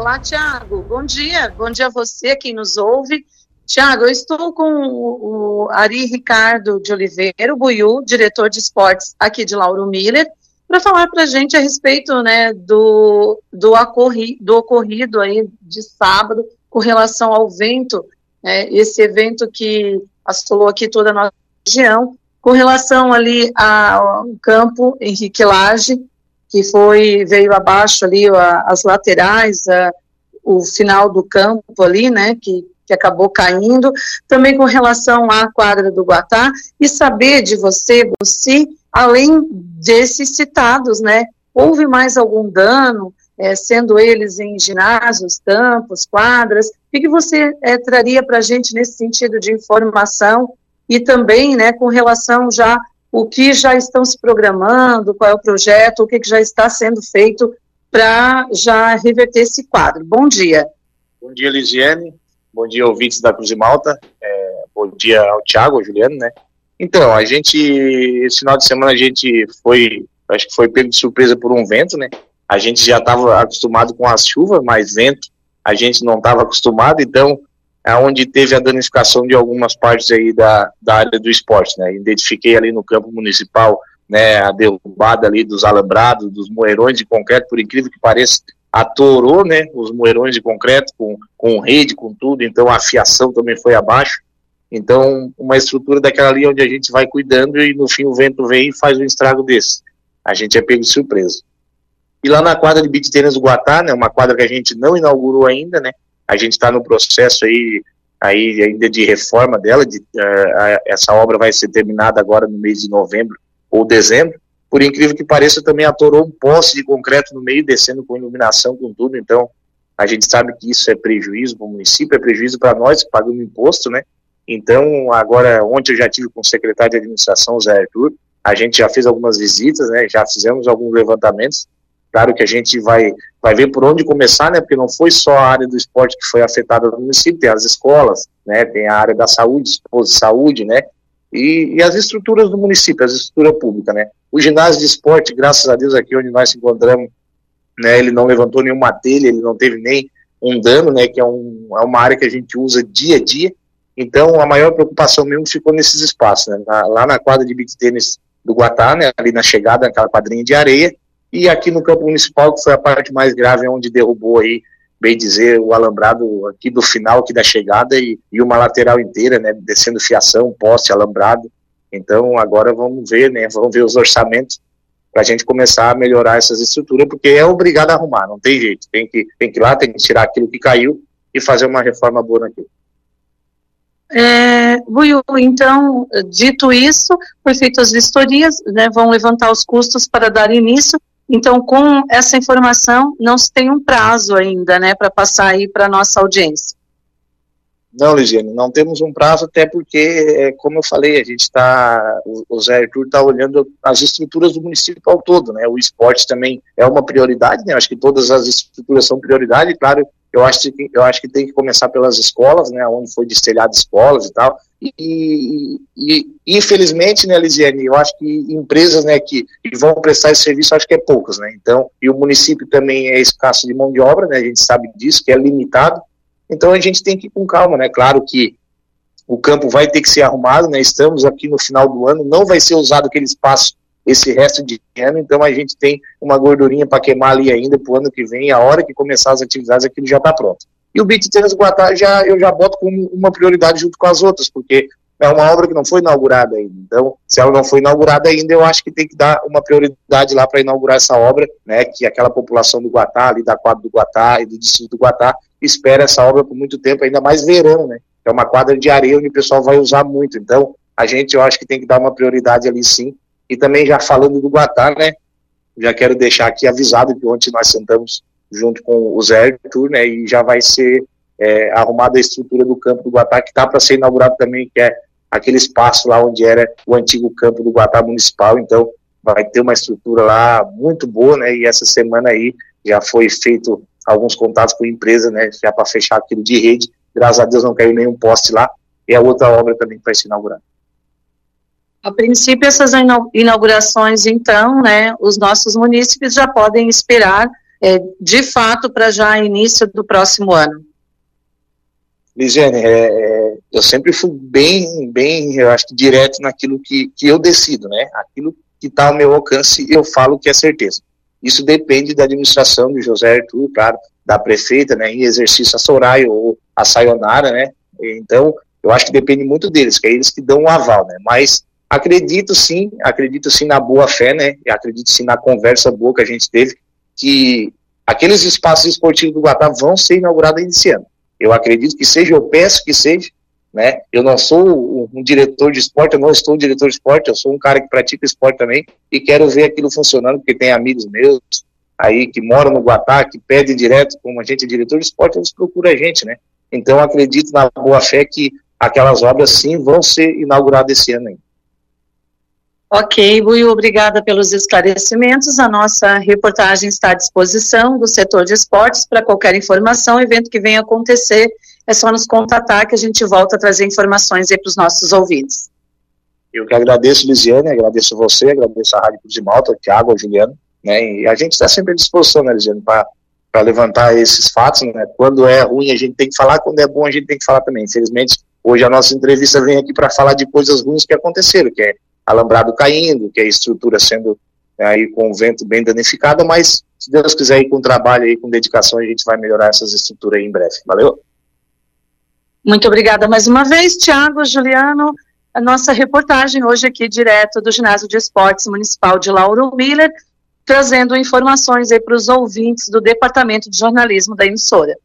Olá, Tiago. Bom dia. Bom dia a você, quem nos ouve. Tiago, eu estou com o, Ari Ricardo de Oliveira, o Buiu, diretor de esportes aqui de Lauro Miller, para falar para a gente a respeito né, do, do, ocorri, do ocorrido aí de sábado com relação ao vento, né, esse evento que assolou aqui toda a nossa região, com relação ali ao campo Henrique Lage, que foi, veio abaixo ali a, as laterais, a, o final do campo ali, né, que, que acabou caindo, também com relação à quadra do Guatá, e saber de você, você, além desses citados, né, houve mais algum dano, é, sendo eles em ginásios, campos, quadras, o que, você é, traria para a gente nesse sentido de informação? E também, né, com relação já o que já estão se programando, qual é o projeto, o que, que já está sendo feito para já reverter esse quadro. Bom dia. Bom dia, Lisiane. Bom dia, ouvintes da Cruz e Malta. É, bom dia ao Thiago, ao Juliano, né? Então, a gente, esse final de semana a gente foi, acho que foi pego de surpresa por um vento, né? A gente já estava acostumado com as chuvas, mas vento a gente não estava acostumado, então onde teve a danificação de algumas partes aí da, da área do esporte, né? Identifiquei ali no campo municipal, né, a derrubada ali dos alambrados, dos moerões de concreto, por incrível que pareça, atorou, né, os moerões de concreto com, com rede, com tudo, então a fiação também foi abaixo. Então, uma estrutura daquela ali onde a gente vai cuidando e no fim o vento vem e faz um estrago desse. A gente é pego de surpresa. E lá na quadra de beat tênis do Guatá, né, uma quadra que a gente não inaugurou ainda, né, a gente está no processo aí, aí ainda de reforma dela, de, uh, essa obra vai ser terminada agora no mês de novembro ou dezembro. Por incrível que pareça, também atorou um poste de concreto no meio, descendo com iluminação, com tudo. Então, a gente sabe que isso é prejuízo para o município, é prejuízo para nós que pagamos imposto, né? Então, agora, ontem eu já tive com o secretário de administração, Zé Arthur, a gente já fez algumas visitas, né? Já fizemos alguns levantamentos Claro que a gente vai, vai ver por onde começar, né? Porque não foi só a área do esporte que foi afetada no município, tem as escolas, né? Tem a área da saúde, saúde, né? E, e, as estruturas do município, as estruturas públicas, né? O ginásio de esporte, graças a Deus, aqui onde nós nos encontramos, né? Ele não levantou nenhuma telha, ele não teve nem um dano, né? Que é, um, é uma área que a gente usa dia a dia. Então, a maior preocupação mesmo ficou nesses espaços, né? Lá na quadra de beach tênis do Guatá, né? Ali na chegada, naquela quadrinha de areia, e aqui no campo municipal, que foi a parte mais grave, onde derrubou aí, bem dizer, o alambrado aqui do final, aqui da chegada, e, e uma lateral inteira, né, descendo fiação, poste, alambrado. Então, agora vamos ver, né, vamos ver os orçamentos para a gente começar a melhorar essas estruturas, porque é obrigado a arrumar, não tem jeito. Tem que, tem que ir lá, tem que tirar aquilo que caiu e fazer uma reforma boa naquilo. É, Buiu, então, dito isso, foi feitas as vistorias, né, vão levantar os custos para dar início então, com essa informação, não se tem um prazo ainda, né, para passar aí para nossa audiência. Não, Ligiane, não temos um prazo, até porque, é, como eu falei, a gente está, o, Zé Arthur está olhando as estruturas do município ao todo, né, o esporte também é uma prioridade, né, acho que todas as estruturas são prioridade, claro, eu acho que, eu acho que tem que começar pelas escolas, né, onde foi destelhado escolas e tal, e, e, infelizmente, né, Lisiane, eu acho que empresas, né, que, que, vão prestar esse serviço, acho que é poucas, né, então, e o município também é escasso de mão de obra, né, a gente sabe disso, que é limitado, então a gente tem que ir com calma, né, claro que o campo vai ter que ser arrumado, né, estamos aqui no final do ano, não vai ser usado aquele espaço esse resto de ano, então a gente tem uma gordurinha para queimar ali ainda para o ano que vem, a hora que começar as atividades aquilo já está pronto. E o Tênis Guatá já, eu já boto como uma prioridade junto com as outras, porque é uma obra que não foi inaugurada ainda. Então, se ela não foi inaugurada ainda, eu acho que tem que dar uma prioridade lá para inaugurar essa obra, né, que aquela população do Guatá, ali da quadra do Guatá e do distrito do Guatá, espera essa obra por muito tempo, ainda mais verão, né, é uma quadra de areia onde o pessoal vai usar muito. Então, a gente, eu acho que tem que dar uma prioridade ali sim. E também já falando do Guatá, né, já quero deixar aqui avisado que ontem nós sentamos junto com o Zé Arthur, né, e já vai ser é, arrumada a estrutura do campo do Guatá, que está para ser inaugurado também, que é aquele espaço lá onde era o antigo campo do Guatá Municipal, então vai ter uma estrutura lá muito boa, né, e essa semana aí já foi feito alguns contatos com a empresa, né, já para fechar aquilo de rede, graças a Deus não caiu nenhum poste lá, e a outra obra também vai ser inaugurada. A princípio, essas inaugurações, então, né, os nossos munícipes já podem esperar é, de fato, para já início do próximo ano? Lisiane, é, é, eu sempre fui bem, bem, eu acho que direto naquilo que, que eu decido, né? Aquilo que está ao meu alcance, eu falo que é certeza. Isso depende da administração do José Arthur, claro, da prefeita, né, em exercício a Soraya ou a Sayonara, né, então eu acho que depende muito deles, que é eles que dão o um aval, né, mas acredito sim, acredito sim na boa fé, né, e acredito sim na conversa boa que a gente teve, que aqueles espaços esportivos do Guatá vão ser inaugurados esse ano. Eu acredito que seja, eu peço que seja, né? Eu não sou um diretor de esporte, eu não estou um diretor de esporte, eu sou um cara que pratica esporte também e quero ver aquilo funcionando, porque tem amigos meus aí que moram no Guatá, que pedem direto, como a gente é diretor de esporte, eles procuram a gente, né? Então acredito na boa fé que aquelas obras sim vão ser inauguradas esse ano ainda. Ok, Buiu, obrigada pelos esclarecimentos. A nossa reportagem está à disposição do setor de esportes para qualquer informação, evento que venha acontecer é só nos contatar que a gente volta a trazer informações aí para os nossos ouvintes. Eu que agradeço, Lisiane, agradeço você, agradeço a Rádio Cruz de Malta, o Thiago, o Juliano, né, e a gente está sempre à disposição, né, Lisiane, para levantar esses fatos, né, quando é ruim a gente tem que falar, quando é bom a gente tem que falar também, infelizmente, hoje a nossa entrevista vem aqui para falar de coisas ruins que aconteceram, que é alambrado caindo, que é a estrutura sendo né, aí com o vento bem danificada, mas se Deus quiser ir com trabalho aí, com dedicação, a gente vai melhorar essas estruturas aí em breve. Valeu? Muito obrigada mais uma vez, Tiago, Juliano. A nossa reportagem hoje aqui direto do Ginásio de Esportes Municipal de Lauro Miller, trazendo informações aí para os ouvintes do Departamento de Jornalismo da emissora.